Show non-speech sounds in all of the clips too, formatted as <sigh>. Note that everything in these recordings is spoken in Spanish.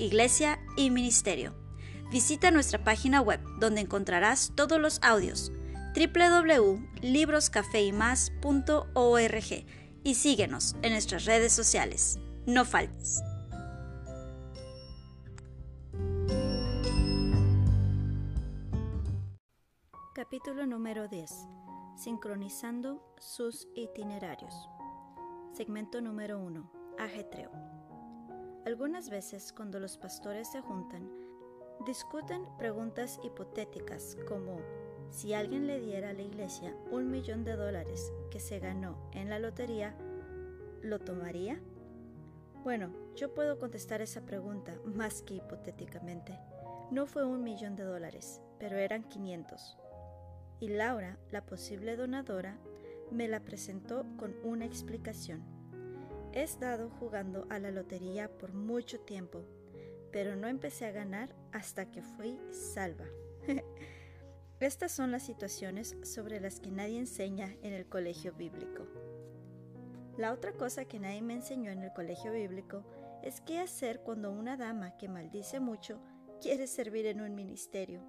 iglesia y ministerio. Visita nuestra página web donde encontrarás todos los audios www.libroscafeymas.org y síguenos en nuestras redes sociales. No faltes. Capítulo número 10. Sincronizando sus itinerarios. Segmento número 1. Ajetreo. Algunas veces cuando los pastores se juntan, discuten preguntas hipotéticas como si alguien le diera a la iglesia un millón de dólares que se ganó en la lotería, ¿lo tomaría? Bueno, yo puedo contestar esa pregunta más que hipotéticamente. No fue un millón de dólares, pero eran 500. Y Laura, la posible donadora, me la presentó con una explicación. He estado jugando a la lotería por mucho tiempo, pero no empecé a ganar hasta que fui salva. <laughs> Estas son las situaciones sobre las que nadie enseña en el colegio bíblico. La otra cosa que nadie me enseñó en el colegio bíblico es qué hacer cuando una dama que maldice mucho quiere servir en un ministerio.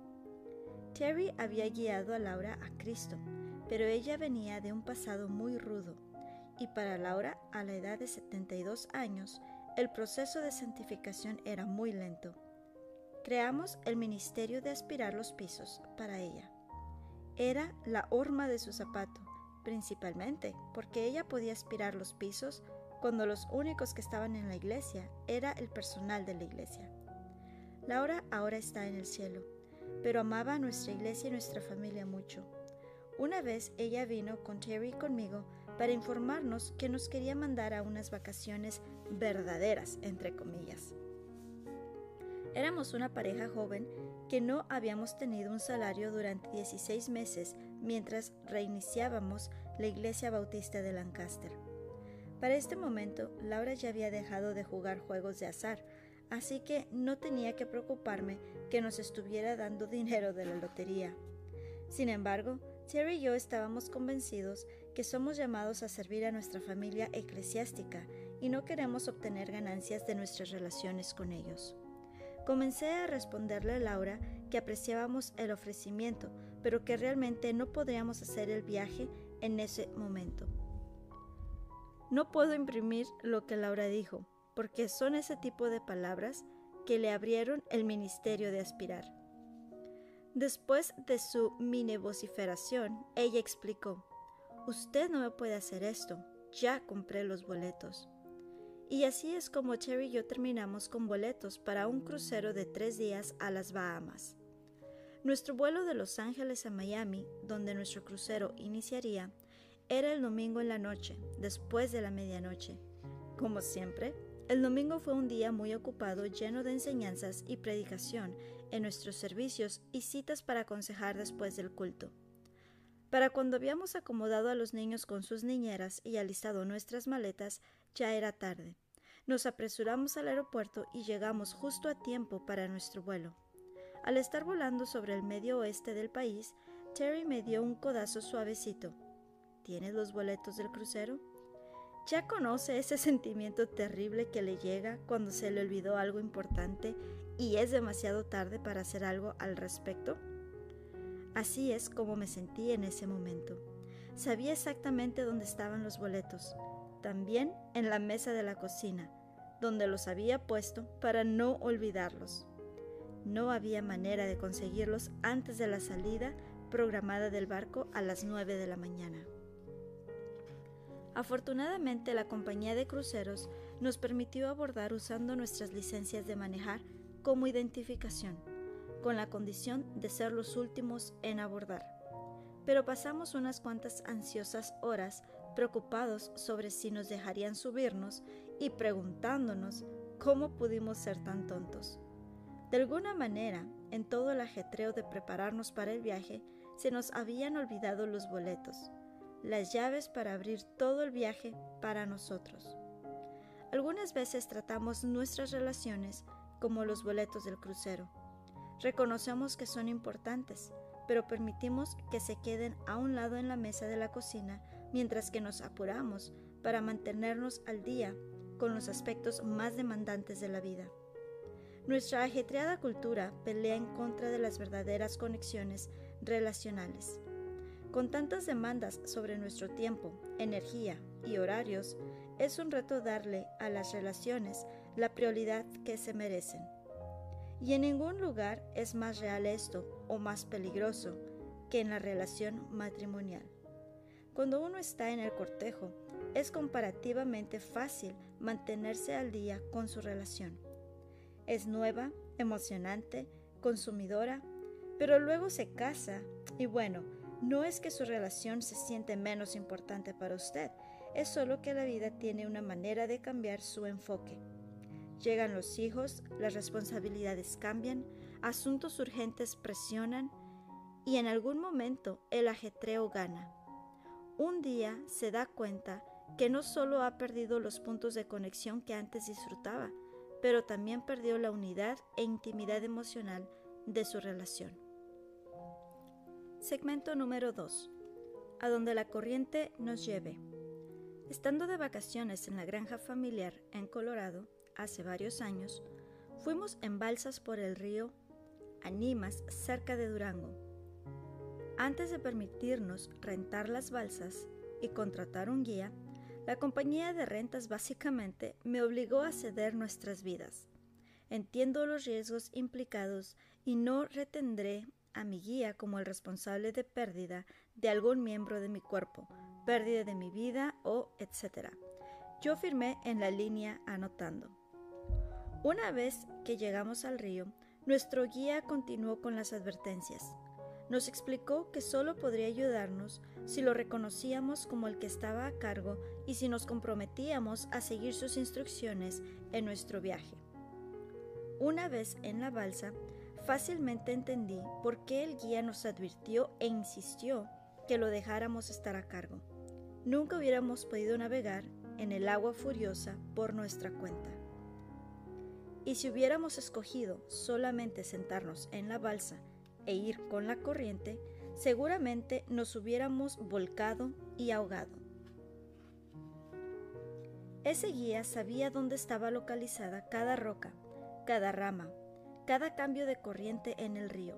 Terry había guiado a Laura a Cristo, pero ella venía de un pasado muy rudo y para Laura, a la edad de 72 años, el proceso de santificación era muy lento. Creamos el ministerio de aspirar los pisos para ella. Era la horma de su zapato, principalmente porque ella podía aspirar los pisos cuando los únicos que estaban en la iglesia era el personal de la iglesia. Laura ahora está en el cielo, pero amaba a nuestra iglesia y nuestra familia mucho. Una vez ella vino con Terry y conmigo para informarnos que nos quería mandar a unas vacaciones verdaderas, entre comillas. Éramos una pareja joven que no habíamos tenido un salario durante 16 meses mientras reiniciábamos la iglesia bautista de Lancaster. Para este momento, Laura ya había dejado de jugar juegos de azar, así que no tenía que preocuparme que nos estuviera dando dinero de la lotería. Sin embargo, Terry y yo estábamos convencidos que somos llamados a servir a nuestra familia eclesiástica y no queremos obtener ganancias de nuestras relaciones con ellos. Comencé a responderle a Laura que apreciábamos el ofrecimiento, pero que realmente no podríamos hacer el viaje en ese momento. No puedo imprimir lo que Laura dijo, porque son ese tipo de palabras que le abrieron el ministerio de aspirar. Después de su mini vociferación, ella explicó, Usted no me puede hacer esto, ya compré los boletos. Y así es como Cherry y yo terminamos con boletos para un crucero de tres días a las Bahamas. Nuestro vuelo de Los Ángeles a Miami, donde nuestro crucero iniciaría, era el domingo en la noche, después de la medianoche. Como siempre, el domingo fue un día muy ocupado lleno de enseñanzas y predicación en nuestros servicios y citas para aconsejar después del culto. Para cuando habíamos acomodado a los niños con sus niñeras y alistado nuestras maletas, ya era tarde. Nos apresuramos al aeropuerto y llegamos justo a tiempo para nuestro vuelo. Al estar volando sobre el medio oeste del país, Terry me dio un codazo suavecito. ¿Tienes los boletos del crucero? ¿Ya conoce ese <laughs> sentimiento terrible que le llega cuando se le olvidó algo importante y es demasiado tarde para hacer algo al respecto? Así es como me sentí en ese momento. Sabía exactamente dónde estaban los boletos, también en la mesa de la cocina, donde los había puesto para no olvidarlos. No había manera de conseguirlos antes de la salida programada del barco a las 9 de la mañana. Afortunadamente la compañía de cruceros nos permitió abordar usando nuestras licencias de manejar como identificación con la condición de ser los últimos en abordar. Pero pasamos unas cuantas ansiosas horas preocupados sobre si nos dejarían subirnos y preguntándonos ¿cómo pudimos ser tan tontos? De alguna manera, en todo el ajetreo de prepararnos para el viaje, se nos habían olvidado los boletos, las llaves para abrir todo el viaje para nosotros. Algunas veces tratamos nuestras relaciones como los boletos del crucero. Reconocemos que son importantes, pero permitimos que se queden a un lado en la mesa de la cocina mientras que nos apuramos para mantenernos al día con los aspectos más demandantes de la vida. Nuestra ajetreada cultura pelea en contra de las verdaderas conexiones relacionales. Con tantas demandas sobre nuestro tiempo, energía y horarios, es un reto darle a las relaciones la prioridad que se merecen. Y en ningún lugar es más real esto o más peligroso que en la relación matrimonial. Cuando uno está en el cortejo, es comparativamente fácil mantenerse al día con su relación. Es nueva, emocionante, consumidora, pero luego se casa y bueno, no es que su relación se siente menos importante para usted, es solo que la vida tiene una manera de cambiar su enfoque. Llegan los hijos, las responsabilidades cambian, asuntos urgentes presionan y en algún momento el ajetreo gana. Un día se da cuenta que no solo ha perdido los puntos de conexión que antes disfrutaba, pero también perdió la unidad e intimidad emocional de su relación. Segmento número 2. A donde la corriente nos lleve. Estando de vacaciones en la granja familiar en Colorado, hace varios años, fuimos en balsas por el río Animas cerca de Durango. Antes de permitirnos rentar las balsas y contratar un guía, la compañía de rentas básicamente me obligó a ceder nuestras vidas. Entiendo los riesgos implicados y no retendré a mi guía como el responsable de pérdida de algún miembro de mi cuerpo, pérdida de mi vida o etc. Yo firmé en la línea anotando. Una vez que llegamos al río, nuestro guía continuó con las advertencias. Nos explicó que solo podría ayudarnos si lo reconocíamos como el que estaba a cargo y si nos comprometíamos a seguir sus instrucciones en nuestro viaje. Una vez en la balsa, fácilmente entendí por qué el guía nos advirtió e insistió que lo dejáramos estar a cargo. Nunca hubiéramos podido navegar en el agua furiosa por nuestra cuenta. Y si hubiéramos escogido solamente sentarnos en la balsa e ir con la corriente, seguramente nos hubiéramos volcado y ahogado. Ese guía sabía dónde estaba localizada cada roca, cada rama, cada cambio de corriente en el río.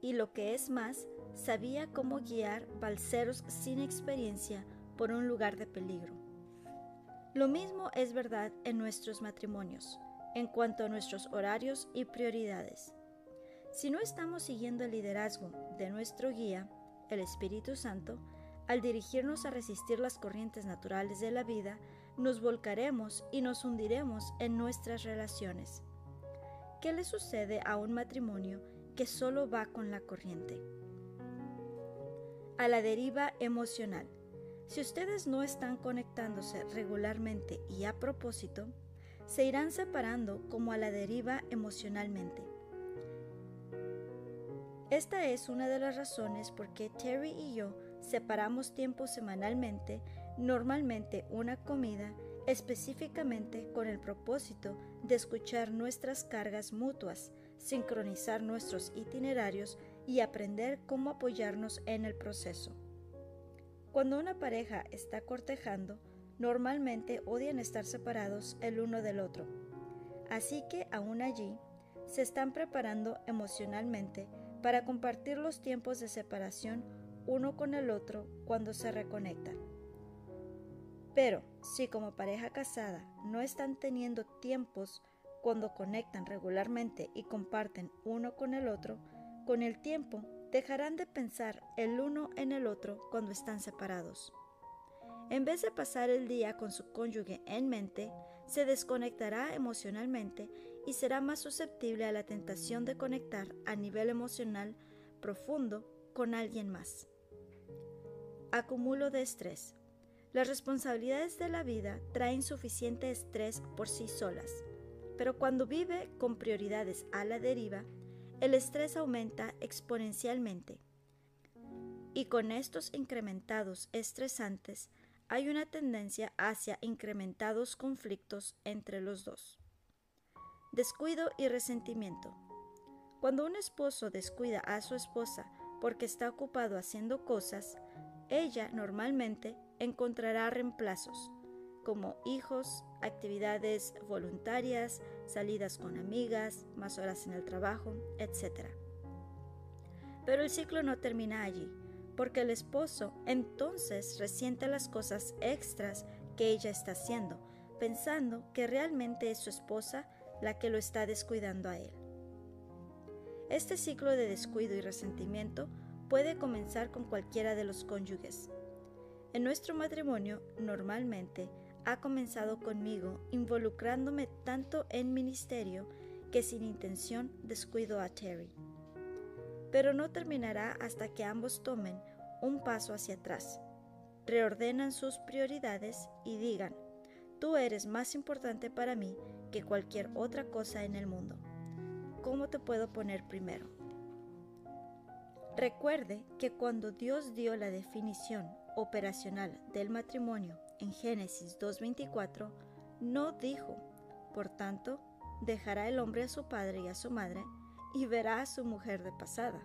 Y lo que es más, sabía cómo guiar balseros sin experiencia por un lugar de peligro. Lo mismo es verdad en nuestros matrimonios en cuanto a nuestros horarios y prioridades. Si no estamos siguiendo el liderazgo de nuestro guía, el Espíritu Santo, al dirigirnos a resistir las corrientes naturales de la vida, nos volcaremos y nos hundiremos en nuestras relaciones. ¿Qué le sucede a un matrimonio que solo va con la corriente? A la deriva emocional. Si ustedes no están conectándose regularmente y a propósito, se irán separando como a la deriva emocionalmente. Esta es una de las razones por qué Terry y yo separamos tiempo semanalmente, normalmente una comida, específicamente con el propósito de escuchar nuestras cargas mutuas, sincronizar nuestros itinerarios y aprender cómo apoyarnos en el proceso. Cuando una pareja está cortejando, normalmente odian estar separados el uno del otro. Así que aún allí, se están preparando emocionalmente para compartir los tiempos de separación uno con el otro cuando se reconectan. Pero si como pareja casada no están teniendo tiempos cuando conectan regularmente y comparten uno con el otro, con el tiempo dejarán de pensar el uno en el otro cuando están separados. En vez de pasar el día con su cónyuge en mente, se desconectará emocionalmente y será más susceptible a la tentación de conectar a nivel emocional profundo con alguien más. Acumulo de estrés. Las responsabilidades de la vida traen suficiente estrés por sí solas, pero cuando vive con prioridades a la deriva, el estrés aumenta exponencialmente. Y con estos incrementados estresantes hay una tendencia hacia incrementados conflictos entre los dos. Descuido y resentimiento. Cuando un esposo descuida a su esposa porque está ocupado haciendo cosas, ella normalmente encontrará reemplazos, como hijos, actividades voluntarias, salidas con amigas, más horas en el trabajo, etc. Pero el ciclo no termina allí, porque el esposo entonces resiente las cosas extras que ella está haciendo, pensando que realmente es su esposa la que lo está descuidando a él. Este ciclo de descuido y resentimiento puede comenzar con cualquiera de los cónyuges. En nuestro matrimonio normalmente ha comenzado conmigo involucrándome tanto en ministerio que sin intención descuido a Terry. Pero no terminará hasta que ambos tomen un paso hacia atrás, reordenan sus prioridades y digan, tú eres más importante para mí que cualquier otra cosa en el mundo. ¿Cómo te puedo poner primero? Recuerde que cuando Dios dio la definición operacional del matrimonio en Génesis 2.24, no dijo, por tanto, dejará el hombre a su padre y a su madre y verá a su mujer de pasada.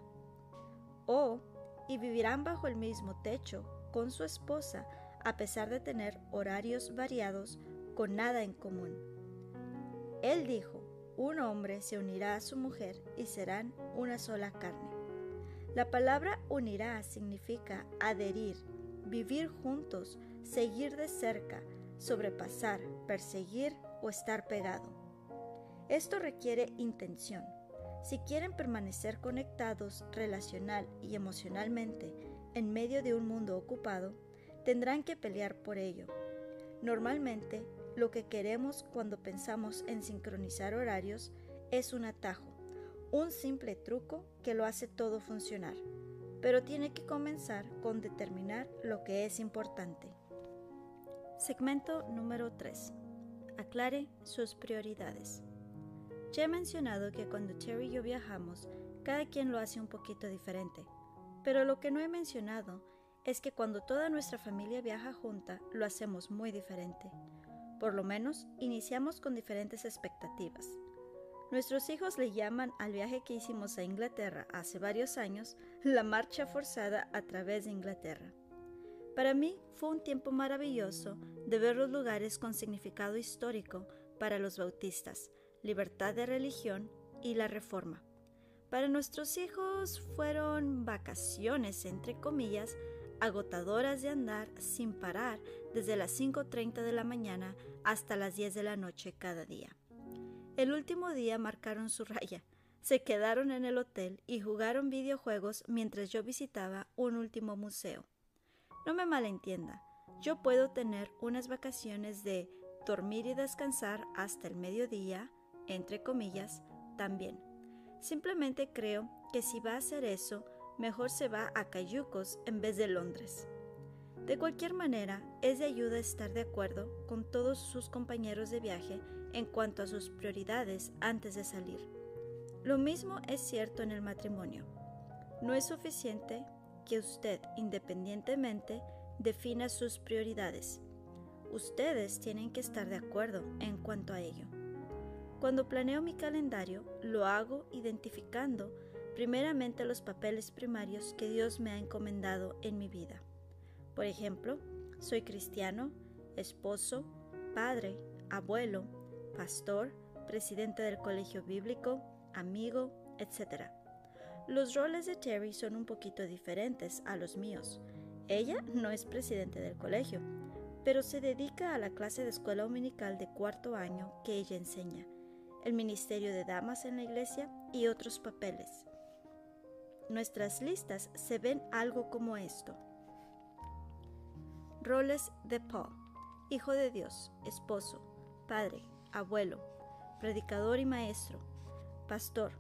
O, y vivirán bajo el mismo techo con su esposa a pesar de tener horarios variados con nada en común. Él dijo, un hombre se unirá a su mujer y serán una sola carne. La palabra unirá significa adherir, vivir juntos, seguir de cerca, sobrepasar, perseguir o estar pegado. Esto requiere intención. Si quieren permanecer conectados relacional y emocionalmente en medio de un mundo ocupado, tendrán que pelear por ello. Normalmente, lo que queremos cuando pensamos en sincronizar horarios es un atajo, un simple truco que lo hace todo funcionar, pero tiene que comenzar con determinar lo que es importante. Segmento número 3. Aclare sus prioridades. Ya he mencionado que cuando Terry y yo viajamos, cada quien lo hace un poquito diferente, pero lo que no he mencionado es que cuando toda nuestra familia viaja junta, lo hacemos muy diferente. Por lo menos, iniciamos con diferentes expectativas. Nuestros hijos le llaman al viaje que hicimos a Inglaterra hace varios años la marcha forzada a través de Inglaterra. Para mí fue un tiempo maravilloso de ver los lugares con significado histórico para los bautistas, libertad de religión y la reforma. Para nuestros hijos fueron vacaciones, entre comillas, agotadoras de andar sin parar desde las 5.30 de la mañana hasta las 10 de la noche cada día. El último día marcaron su raya, se quedaron en el hotel y jugaron videojuegos mientras yo visitaba un último museo. No me malentienda, yo puedo tener unas vacaciones de dormir y descansar hasta el mediodía, entre comillas, también. Simplemente creo que si va a hacer eso, mejor se va a Cayucos en vez de Londres. De cualquier manera, es de ayuda estar de acuerdo con todos sus compañeros de viaje en cuanto a sus prioridades antes de salir. Lo mismo es cierto en el matrimonio. No es suficiente que usted independientemente defina sus prioridades. Ustedes tienen que estar de acuerdo en cuanto a ello. Cuando planeo mi calendario, lo hago identificando primeramente los papeles primarios que Dios me ha encomendado en mi vida. Por ejemplo, soy cristiano, esposo, padre, abuelo, pastor, presidente del colegio bíblico, amigo, etc. Los roles de Terry son un poquito diferentes a los míos. Ella no es presidente del colegio, pero se dedica a la clase de escuela dominical de cuarto año que ella enseña, el ministerio de damas en la iglesia y otros papeles. Nuestras listas se ven algo como esto. Roles de Paul, hijo de Dios, esposo, padre, abuelo, predicador y maestro, pastor,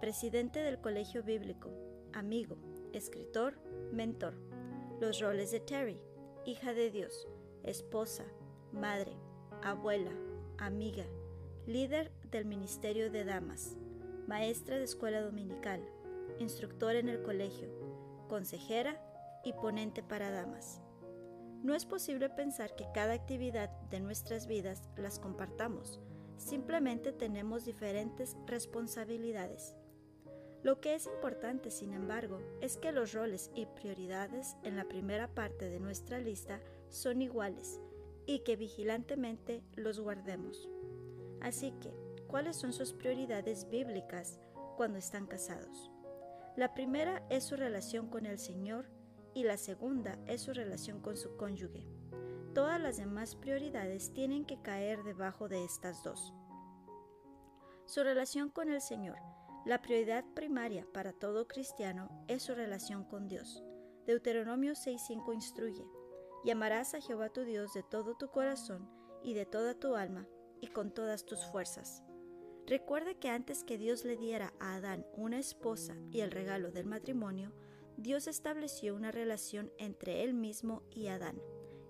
presidente del colegio bíblico, amigo, escritor, mentor. Los roles de Terry, hija de Dios, esposa, madre, abuela, amiga, líder del Ministerio de Damas, maestra de escuela dominical, instructora en el colegio, consejera y ponente para damas. No es posible pensar que cada actividad de nuestras vidas las compartamos, simplemente tenemos diferentes responsabilidades. Lo que es importante, sin embargo, es que los roles y prioridades en la primera parte de nuestra lista son iguales y que vigilantemente los guardemos. Así que, ¿cuáles son sus prioridades bíblicas cuando están casados? La primera es su relación con el Señor y la segunda es su relación con su cónyuge. Todas las demás prioridades tienen que caer debajo de estas dos. Su relación con el Señor. La prioridad primaria para todo cristiano es su relación con Dios. Deuteronomio 6:5 instruye, y amarás a Jehová tu Dios de todo tu corazón y de toda tu alma y con todas tus fuerzas. Recuerde que antes que Dios le diera a Adán una esposa y el regalo del matrimonio, Dios estableció una relación entre él mismo y Adán.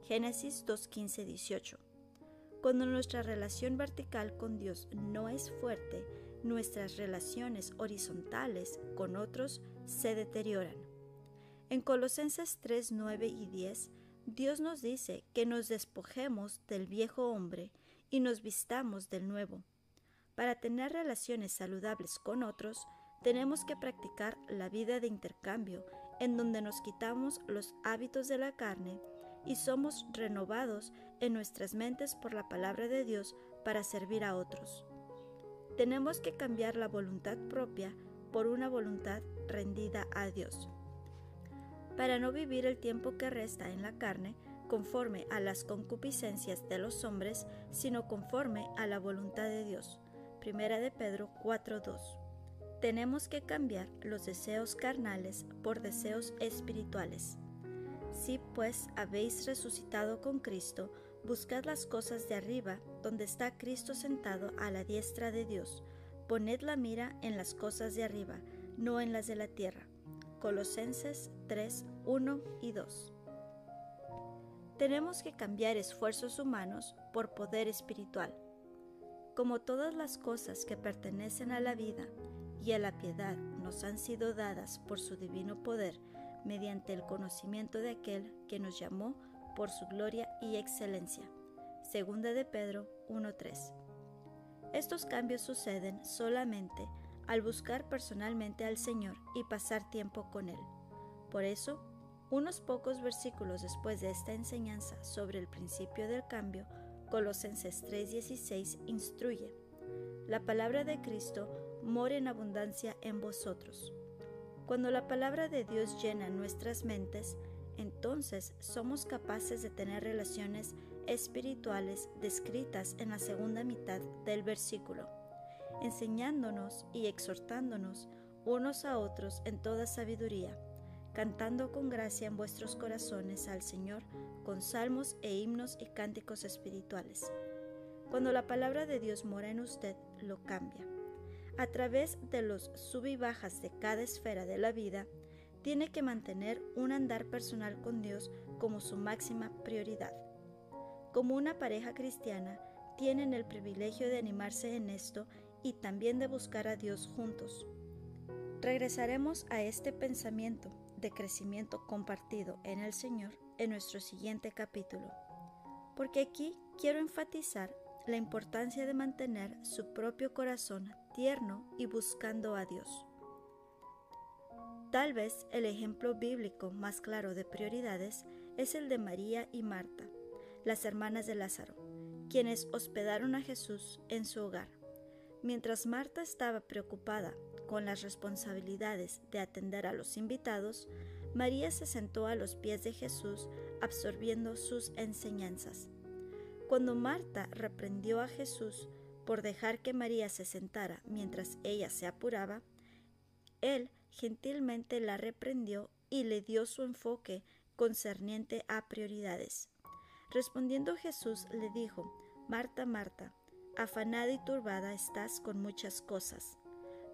Génesis 2.15, 18. Cuando nuestra relación vertical con Dios no es fuerte, nuestras relaciones horizontales con otros se deterioran. En Colosenses 3, 9 y 10, Dios nos dice que nos despojemos del viejo hombre y nos vistamos del nuevo para tener relaciones saludables con otros, tenemos que practicar la vida de intercambio, en donde nos quitamos los hábitos de la carne y somos renovados en nuestras mentes por la palabra de Dios para servir a otros. Tenemos que cambiar la voluntad propia por una voluntad rendida a Dios. Para no vivir el tiempo que resta en la carne conforme a las concupiscencias de los hombres, sino conforme a la voluntad de Dios. Primera de Pedro 4:2. Tenemos que cambiar los deseos carnales por deseos espirituales. Si pues habéis resucitado con Cristo, buscad las cosas de arriba, donde está Cristo sentado a la diestra de Dios. Poned la mira en las cosas de arriba, no en las de la tierra. Colosenses 3, 1 y 2. Tenemos que cambiar esfuerzos humanos por poder espiritual. Como todas las cosas que pertenecen a la vida y a la piedad nos han sido dadas por su divino poder mediante el conocimiento de aquel que nos llamó por su gloria y excelencia. Segunda de Pedro 1.3. Estos cambios suceden solamente al buscar personalmente al Señor y pasar tiempo con Él. Por eso, unos pocos versículos después de esta enseñanza sobre el principio del cambio, Colosenses 3:16 instruye, la palabra de Cristo mora en abundancia en vosotros. Cuando la palabra de Dios llena nuestras mentes, entonces somos capaces de tener relaciones espirituales descritas en la segunda mitad del versículo, enseñándonos y exhortándonos unos a otros en toda sabiduría cantando con gracia en vuestros corazones al Señor con salmos e himnos y cánticos espirituales. Cuando la palabra de Dios mora en usted, lo cambia. A través de los sub y bajas de cada esfera de la vida, tiene que mantener un andar personal con Dios como su máxima prioridad. Como una pareja cristiana, tienen el privilegio de animarse en esto y también de buscar a Dios juntos. Regresaremos a este pensamiento de crecimiento compartido en el Señor en nuestro siguiente capítulo, porque aquí quiero enfatizar la importancia de mantener su propio corazón tierno y buscando a Dios. Tal vez el ejemplo bíblico más claro de prioridades es el de María y Marta, las hermanas de Lázaro, quienes hospedaron a Jesús en su hogar. Mientras Marta estaba preocupada con las responsabilidades de atender a los invitados, María se sentó a los pies de Jesús absorbiendo sus enseñanzas. Cuando Marta reprendió a Jesús por dejar que María se sentara mientras ella se apuraba, él gentilmente la reprendió y le dio su enfoque concerniente a prioridades. Respondiendo Jesús le dijo, Marta, Marta, afanada y turbada estás con muchas cosas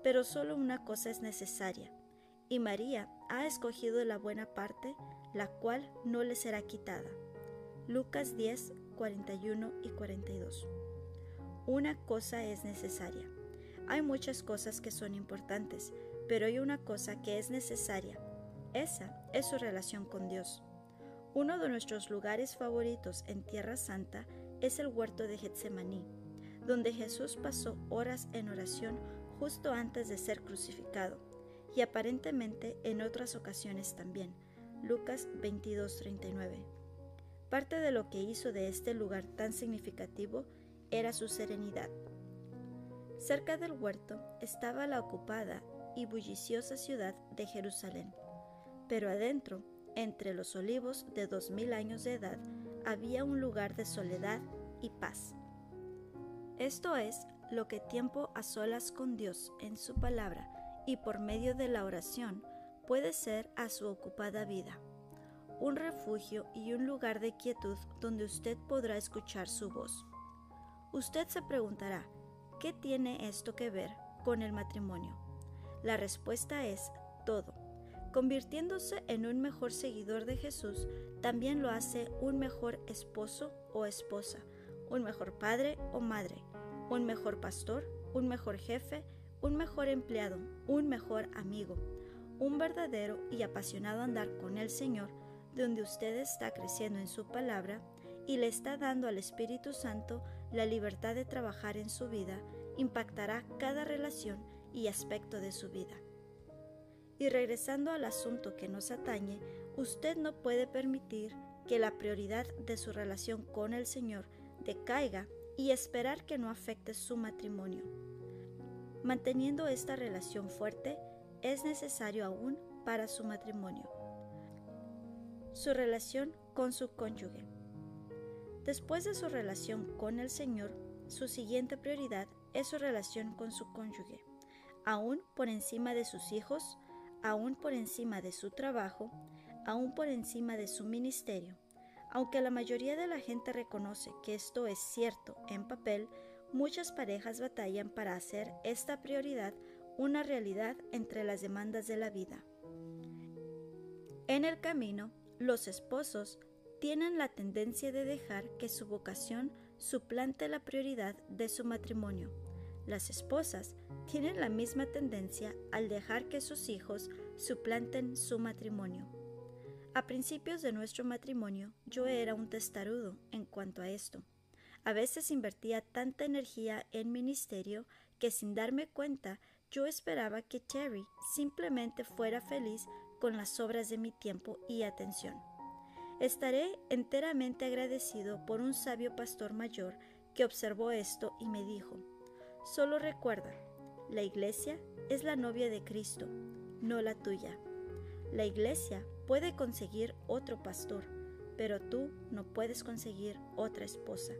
pero solo una cosa es necesaria, y María ha escogido la buena parte, la cual no le será quitada. Lucas 10, 41 y 42. Una cosa es necesaria. Hay muchas cosas que son importantes, pero hay una cosa que es necesaria. Esa es su relación con Dios. Uno de nuestros lugares favoritos en Tierra Santa es el huerto de Getsemaní, donde Jesús pasó horas en oración justo antes de ser crucificado, y aparentemente en otras ocasiones también. Lucas 22:39. Parte de lo que hizo de este lugar tan significativo era su serenidad. Cerca del huerto estaba la ocupada y bulliciosa ciudad de Jerusalén, pero adentro, entre los olivos de dos mil años de edad, había un lugar de soledad y paz. Esto es lo que tiempo a solas con Dios en su palabra y por medio de la oración puede ser a su ocupada vida, un refugio y un lugar de quietud donde usted podrá escuchar su voz. Usted se preguntará, ¿qué tiene esto que ver con el matrimonio? La respuesta es todo. Convirtiéndose en un mejor seguidor de Jesús, también lo hace un mejor esposo o esposa, un mejor padre o madre, un mejor pastor, un mejor jefe, un mejor empleado, un mejor amigo, un verdadero y apasionado andar con el Señor, donde usted está creciendo en su palabra y le está dando al Espíritu Santo la libertad de trabajar en su vida, impactará cada relación y aspecto de su vida. Y regresando al asunto que nos atañe, usted no puede permitir que la prioridad de su relación con el Señor decaiga y esperar que no afecte su matrimonio. Manteniendo esta relación fuerte es necesario aún para su matrimonio. Su relación con su cónyuge. Después de su relación con el Señor, su siguiente prioridad es su relación con su cónyuge, aún por encima de sus hijos, aún por encima de su trabajo, aún por encima de su ministerio. Aunque la mayoría de la gente reconoce que esto es cierto en papel, muchas parejas batallan para hacer esta prioridad una realidad entre las demandas de la vida. En el camino, los esposos tienen la tendencia de dejar que su vocación suplante la prioridad de su matrimonio. Las esposas tienen la misma tendencia al dejar que sus hijos suplanten su matrimonio. A principios de nuestro matrimonio yo era un testarudo en cuanto a esto. A veces invertía tanta energía en ministerio que sin darme cuenta yo esperaba que Terry simplemente fuera feliz con las obras de mi tiempo y atención. Estaré enteramente agradecido por un sabio pastor mayor que observó esto y me dijo, solo recuerda, la iglesia es la novia de Cristo, no la tuya. La iglesia puede conseguir otro pastor, pero tú no puedes conseguir otra esposa.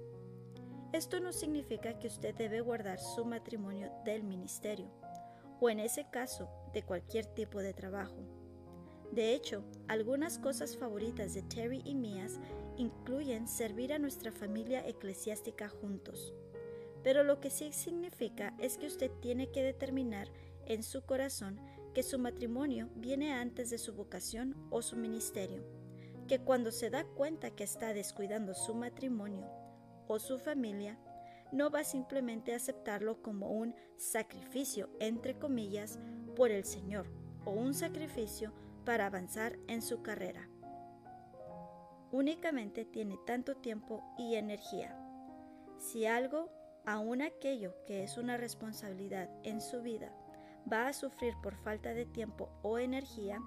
Esto no significa que usted debe guardar su matrimonio del ministerio, o en ese caso, de cualquier tipo de trabajo. De hecho, algunas cosas favoritas de Terry y mías incluyen servir a nuestra familia eclesiástica juntos. Pero lo que sí significa es que usted tiene que determinar en su corazón que su matrimonio viene antes de su vocación o su ministerio, que cuando se da cuenta que está descuidando su matrimonio o su familia, no va simplemente a aceptarlo como un sacrificio, entre comillas, por el Señor, o un sacrificio para avanzar en su carrera. Únicamente tiene tanto tiempo y energía. Si algo, aun aquello que es una responsabilidad en su vida, va a sufrir por falta de tiempo o energía,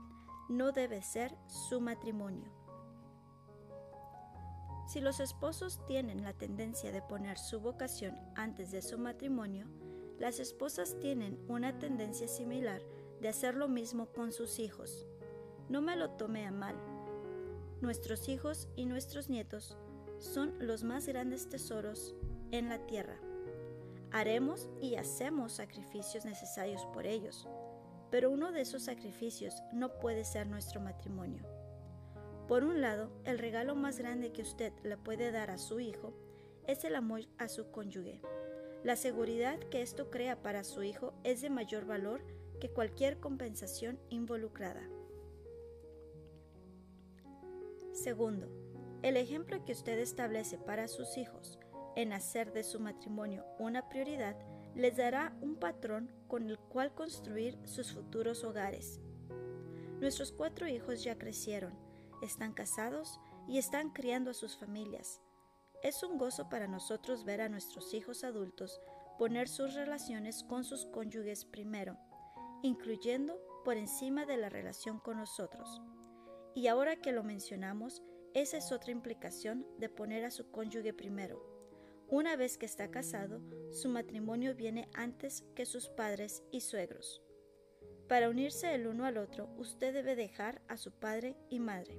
no debe ser su matrimonio. Si los esposos tienen la tendencia de poner su vocación antes de su matrimonio, las esposas tienen una tendencia similar de hacer lo mismo con sus hijos. No me lo tome a mal. Nuestros hijos y nuestros nietos son los más grandes tesoros en la tierra. Haremos y hacemos sacrificios necesarios por ellos, pero uno de esos sacrificios no puede ser nuestro matrimonio. Por un lado, el regalo más grande que usted le puede dar a su hijo es el amor a su cónyuge. La seguridad que esto crea para su hijo es de mayor valor que cualquier compensación involucrada. Segundo, El ejemplo que usted establece para sus hijos en hacer de su matrimonio una prioridad les dará un patrón con el cual construir sus futuros hogares. Nuestros cuatro hijos ya crecieron, están casados y están criando a sus familias. Es un gozo para nosotros ver a nuestros hijos adultos poner sus relaciones con sus cónyuges primero, incluyendo por encima de la relación con nosotros. Y ahora que lo mencionamos, esa es otra implicación de poner a su cónyuge primero. Una vez que está casado, su matrimonio viene antes que sus padres y suegros. Para unirse el uno al otro, usted debe dejar a su padre y madre.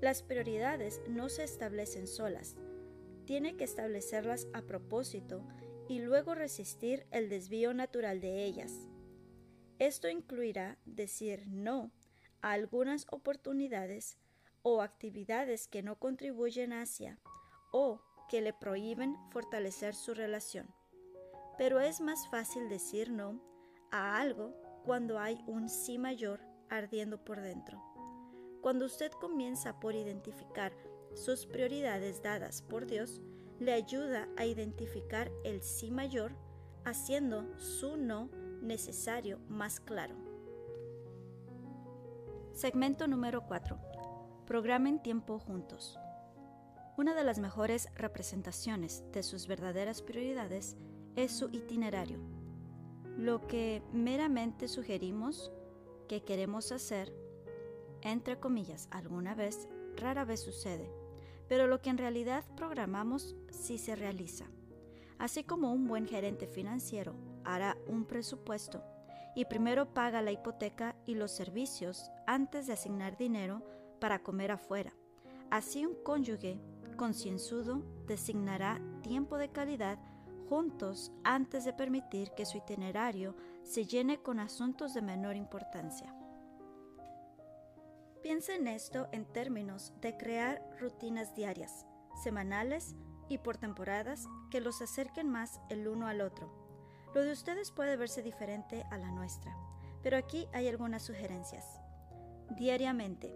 Las prioridades no se establecen solas, tiene que establecerlas a propósito y luego resistir el desvío natural de ellas. Esto incluirá decir no a algunas oportunidades o actividades que no contribuyen hacia o que le prohíben fortalecer su relación. Pero es más fácil decir no a algo cuando hay un sí mayor ardiendo por dentro. Cuando usted comienza por identificar sus prioridades dadas por Dios, le ayuda a identificar el sí mayor, haciendo su no necesario más claro. Segmento número 4. Programen tiempo juntos. Una de las mejores representaciones de sus verdaderas prioridades es su itinerario. Lo que meramente sugerimos que queremos hacer, entre comillas, alguna vez, rara vez sucede, pero lo que en realidad programamos sí se realiza. Así como un buen gerente financiero hará un presupuesto y primero paga la hipoteca y los servicios antes de asignar dinero para comer afuera. Así un cónyuge concienzudo designará tiempo de calidad juntos antes de permitir que su itinerario se llene con asuntos de menor importancia. Piensa en esto en términos de crear rutinas diarias, semanales y por temporadas que los acerquen más el uno al otro. Lo de ustedes puede verse diferente a la nuestra, pero aquí hay algunas sugerencias. Diariamente,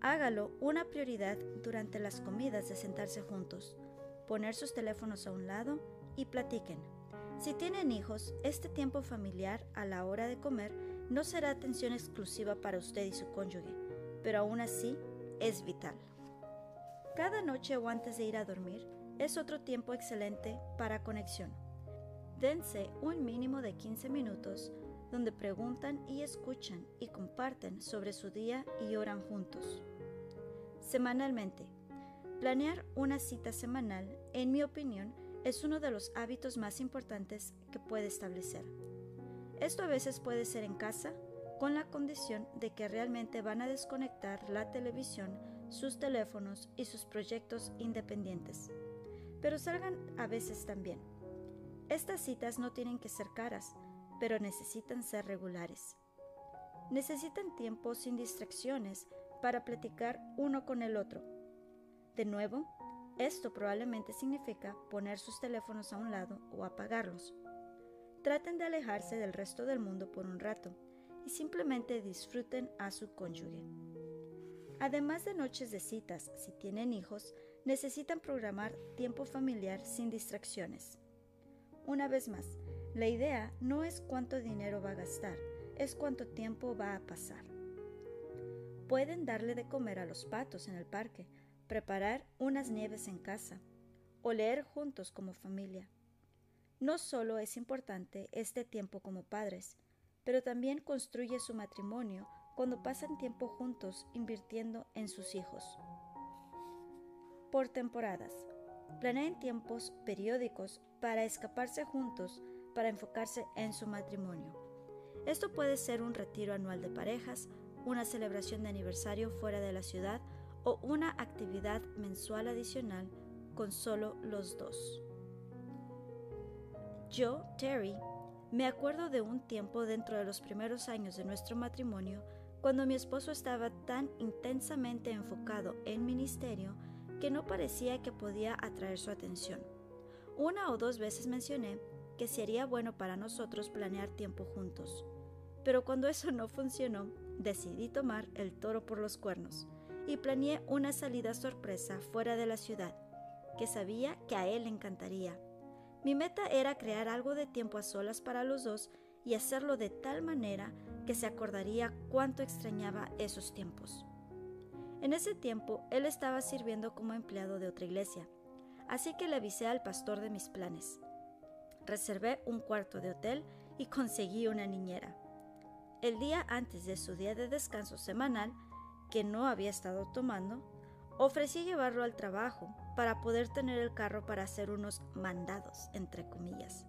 hágalo una prioridad durante las comidas de sentarse juntos, poner sus teléfonos a un lado y platiquen. Si tienen hijos, este tiempo familiar a la hora de comer no será atención exclusiva para usted y su cónyuge pero aún así es vital. Cada noche o antes de ir a dormir es otro tiempo excelente para conexión. Dense un mínimo de 15 minutos donde preguntan y escuchan y comparten sobre su día y oran juntos. Semanalmente. Planear una cita semanal, en mi opinión, es uno de los hábitos más importantes que puede establecer. Esto a veces puede ser en casa con la condición de que realmente van a desconectar la televisión, sus teléfonos y sus proyectos independientes. Pero salgan a veces también. Estas citas no tienen que ser caras, pero necesitan ser regulares. Necesitan tiempo sin distracciones para platicar uno con el otro. De nuevo, esto probablemente significa poner sus teléfonos a un lado o apagarlos. Traten de alejarse del resto del mundo por un rato y simplemente disfruten a su cónyuge. Además de noches de citas, si tienen hijos, necesitan programar tiempo familiar sin distracciones. Una vez más, la idea no es cuánto dinero va a gastar, es cuánto tiempo va a pasar. Pueden darle de comer a los patos en el parque, preparar unas nieves en casa o leer juntos como familia. No solo es importante este tiempo como padres, pero también construye su matrimonio cuando pasan tiempo juntos invirtiendo en sus hijos. Por temporadas. Planeen tiempos periódicos para escaparse juntos para enfocarse en su matrimonio. Esto puede ser un retiro anual de parejas, una celebración de aniversario fuera de la ciudad o una actividad mensual adicional con solo los dos. Yo, Terry, me acuerdo de un tiempo dentro de los primeros años de nuestro matrimonio cuando mi esposo estaba tan intensamente enfocado en ministerio que no parecía que podía atraer su atención. Una o dos veces mencioné que sería bueno para nosotros planear tiempo juntos. Pero cuando eso no funcionó, decidí tomar el toro por los cuernos y planeé una salida sorpresa fuera de la ciudad, que sabía que a él le encantaría. Mi meta era crear algo de tiempo a solas para los dos y hacerlo de tal manera que se acordaría cuánto extrañaba esos tiempos. En ese tiempo él estaba sirviendo como empleado de otra iglesia, así que le avisé al pastor de mis planes. Reservé un cuarto de hotel y conseguí una niñera. El día antes de su día de descanso semanal, que no había estado tomando, ofrecí llevarlo al trabajo para poder tener el carro para hacer unos mandados, entre comillas.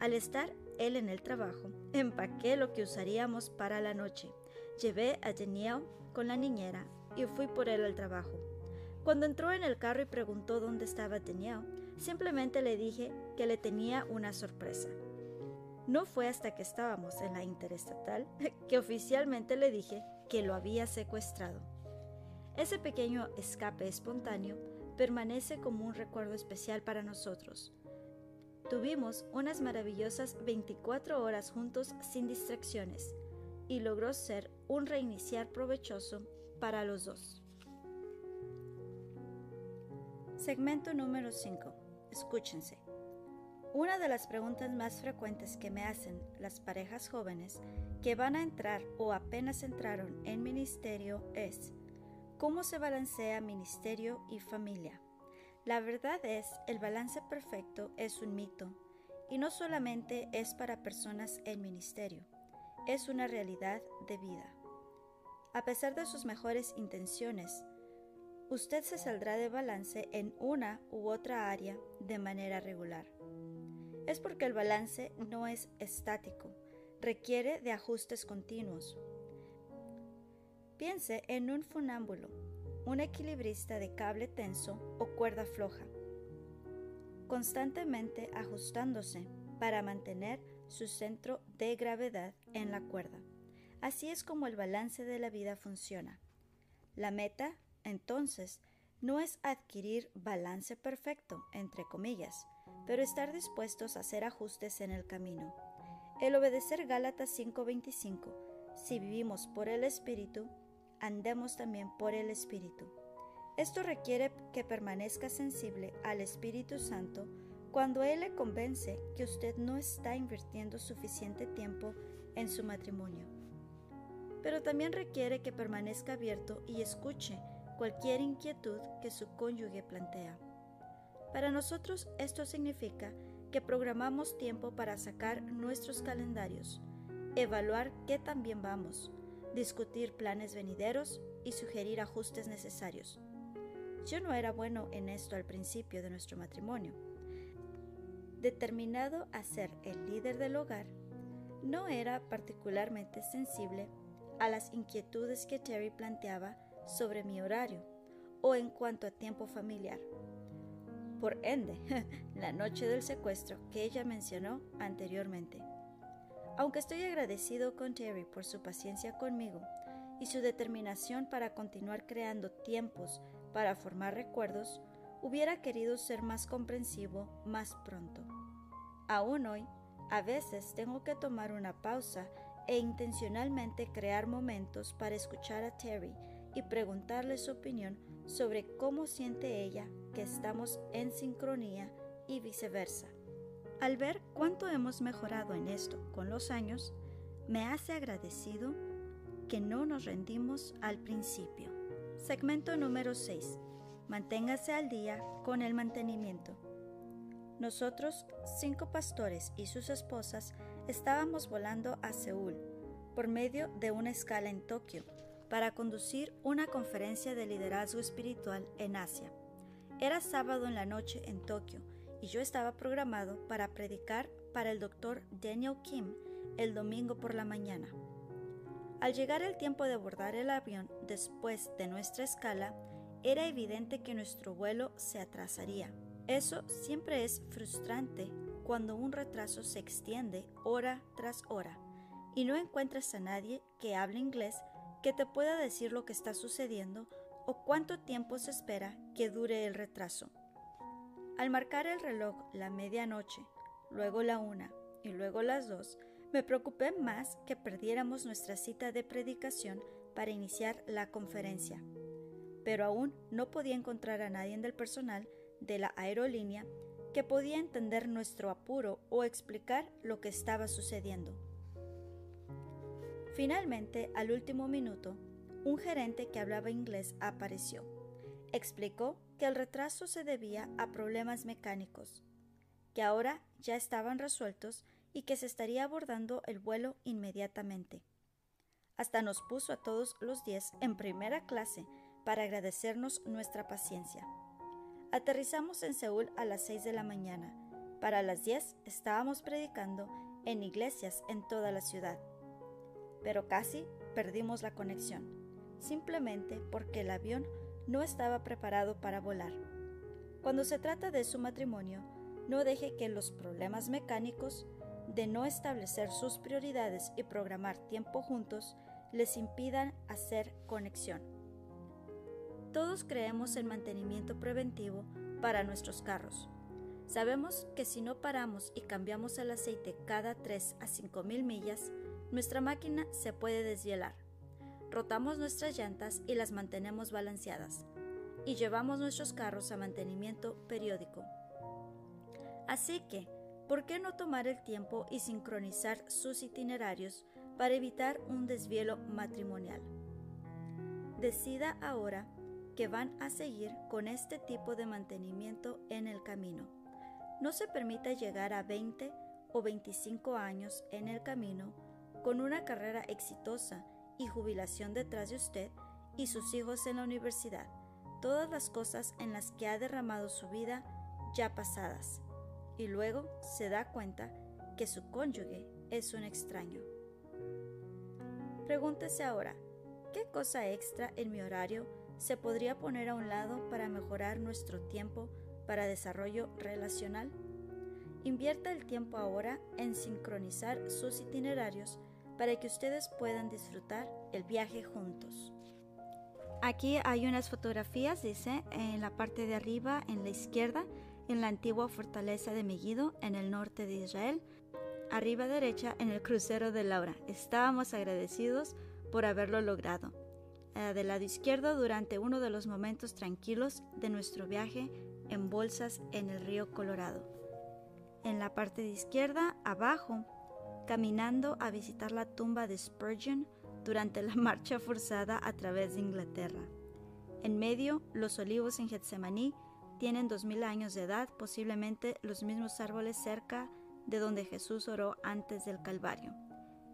Al estar él en el trabajo, empaqué lo que usaríamos para la noche. Llevé a Daniel con la niñera y fui por él al trabajo. Cuando entró en el carro y preguntó dónde estaba Daniel, simplemente le dije que le tenía una sorpresa. No fue hasta que estábamos en la interestatal que oficialmente le dije que lo había secuestrado. Ese pequeño escape espontáneo permanece como un recuerdo especial para nosotros. Tuvimos unas maravillosas 24 horas juntos sin distracciones y logró ser un reiniciar provechoso para los dos. Segmento número 5. Escúchense. Una de las preguntas más frecuentes que me hacen las parejas jóvenes que van a entrar o apenas entraron en ministerio es ¿cómo se balancea ministerio y familia? La verdad es, el balance perfecto es un mito y no solamente es para personas en ministerio, es una realidad de vida. A pesar de sus mejores intenciones, usted se saldrá de balance en una u otra área de manera regular. Es porque el balance no es estático, requiere de ajustes continuos. Piense en un funámbulo un equilibrista de cable tenso o cuerda floja, constantemente ajustándose para mantener su centro de gravedad en la cuerda. Así es como el balance de la vida funciona. La meta, entonces, no es adquirir balance perfecto, entre comillas, pero estar dispuestos a hacer ajustes en el camino. El obedecer Gálatas 5:25, si vivimos por el Espíritu, andemos también por el Espíritu. Esto requiere que permanezca sensible al Espíritu Santo cuando Él le convence que usted no está invirtiendo suficiente tiempo en su matrimonio. Pero también requiere que permanezca abierto y escuche cualquier inquietud que su cónyuge plantea. Para nosotros esto significa que programamos tiempo para sacar nuestros calendarios, evaluar qué tan bien vamos, discutir planes venideros y sugerir ajustes necesarios. Yo no era bueno en esto al principio de nuestro matrimonio. Determinado a ser el líder del hogar, no era particularmente sensible a las inquietudes que Terry planteaba sobre mi horario o en cuanto a tiempo familiar. Por ende, <laughs> la noche del secuestro que ella mencionó anteriormente. Aunque estoy agradecido con Terry por su paciencia conmigo y su determinación para continuar creando tiempos para formar recuerdos, hubiera querido ser más comprensivo más pronto. Aún hoy, a veces tengo que tomar una pausa e intencionalmente crear momentos para escuchar a Terry y preguntarle su opinión sobre cómo siente ella que estamos en sincronía y viceversa. Al ver cuánto hemos mejorado en esto con los años, me hace agradecido que no nos rendimos al principio. Segmento número 6. Manténgase al día con el mantenimiento. Nosotros, cinco pastores y sus esposas, estábamos volando a Seúl por medio de una escala en Tokio para conducir una conferencia de liderazgo espiritual en Asia. Era sábado en la noche en Tokio y yo estaba programado para predicar para el doctor Daniel Kim el domingo por la mañana. Al llegar el tiempo de abordar el avión después de nuestra escala, era evidente que nuestro vuelo se atrasaría. Eso siempre es frustrante cuando un retraso se extiende hora tras hora y no encuentras a nadie que hable inglés que te pueda decir lo que está sucediendo o cuánto tiempo se espera que dure el retraso. Al marcar el reloj la medianoche, luego la una y luego las dos, me preocupé más que perdiéramos nuestra cita de predicación para iniciar la conferencia. pero aún no podía encontrar a nadie del personal de la aerolínea que podía entender nuestro apuro o explicar lo que estaba sucediendo. Finalmente, al último minuto, un gerente que hablaba inglés apareció. Explicó que el retraso se debía a problemas mecánicos, que ahora ya estaban resueltos y que se estaría abordando el vuelo inmediatamente. Hasta nos puso a todos los diez en primera clase para agradecernos nuestra paciencia. Aterrizamos en Seúl a las seis de la mañana. Para las diez estábamos predicando en iglesias en toda la ciudad. Pero casi perdimos la conexión, simplemente porque el avión no estaba preparado para volar. Cuando se trata de su matrimonio, no deje que los problemas mecánicos de no establecer sus prioridades y programar tiempo juntos les impidan hacer conexión. Todos creemos en mantenimiento preventivo para nuestros carros. Sabemos que si no paramos y cambiamos el aceite cada 3 a 5 mil millas, nuestra máquina se puede deshielar. Rotamos nuestras llantas y las mantenemos balanceadas. Y llevamos nuestros carros a mantenimiento periódico. Así que, ¿por qué no tomar el tiempo y sincronizar sus itinerarios para evitar un desvielo matrimonial? Decida ahora que van a seguir con este tipo de mantenimiento en el camino. No se permita llegar a 20 o 25 años en el camino con una carrera exitosa y jubilación detrás de usted y sus hijos en la universidad, todas las cosas en las que ha derramado su vida ya pasadas, y luego se da cuenta que su cónyuge es un extraño. Pregúntese ahora, ¿qué cosa extra en mi horario se podría poner a un lado para mejorar nuestro tiempo para desarrollo relacional? Invierta el tiempo ahora en sincronizar sus itinerarios para que ustedes puedan disfrutar el viaje juntos. Aquí hay unas fotografías, dice, en la parte de arriba, en la izquierda, en la antigua fortaleza de Megiddo, en el norte de Israel. Arriba derecha, en el crucero de Laura. Estábamos agradecidos por haberlo logrado. Eh, del lado izquierdo durante uno de los momentos tranquilos de nuestro viaje en bolsas en el río Colorado. En la parte de izquierda, abajo, caminando a visitar la tumba de Spurgeon durante la <laughs> marcha forzada a través de Inglaterra. En medio, los olivos en Getsemaní tienen dos mil años de edad, posiblemente los mismos árboles cerca de donde Jesús oró antes del Calvario.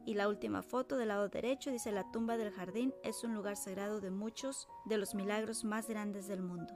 Y la última foto del lado derecho dice la tumba del jardín es un lugar sagrado de muchos de los milagros más grandes del mundo.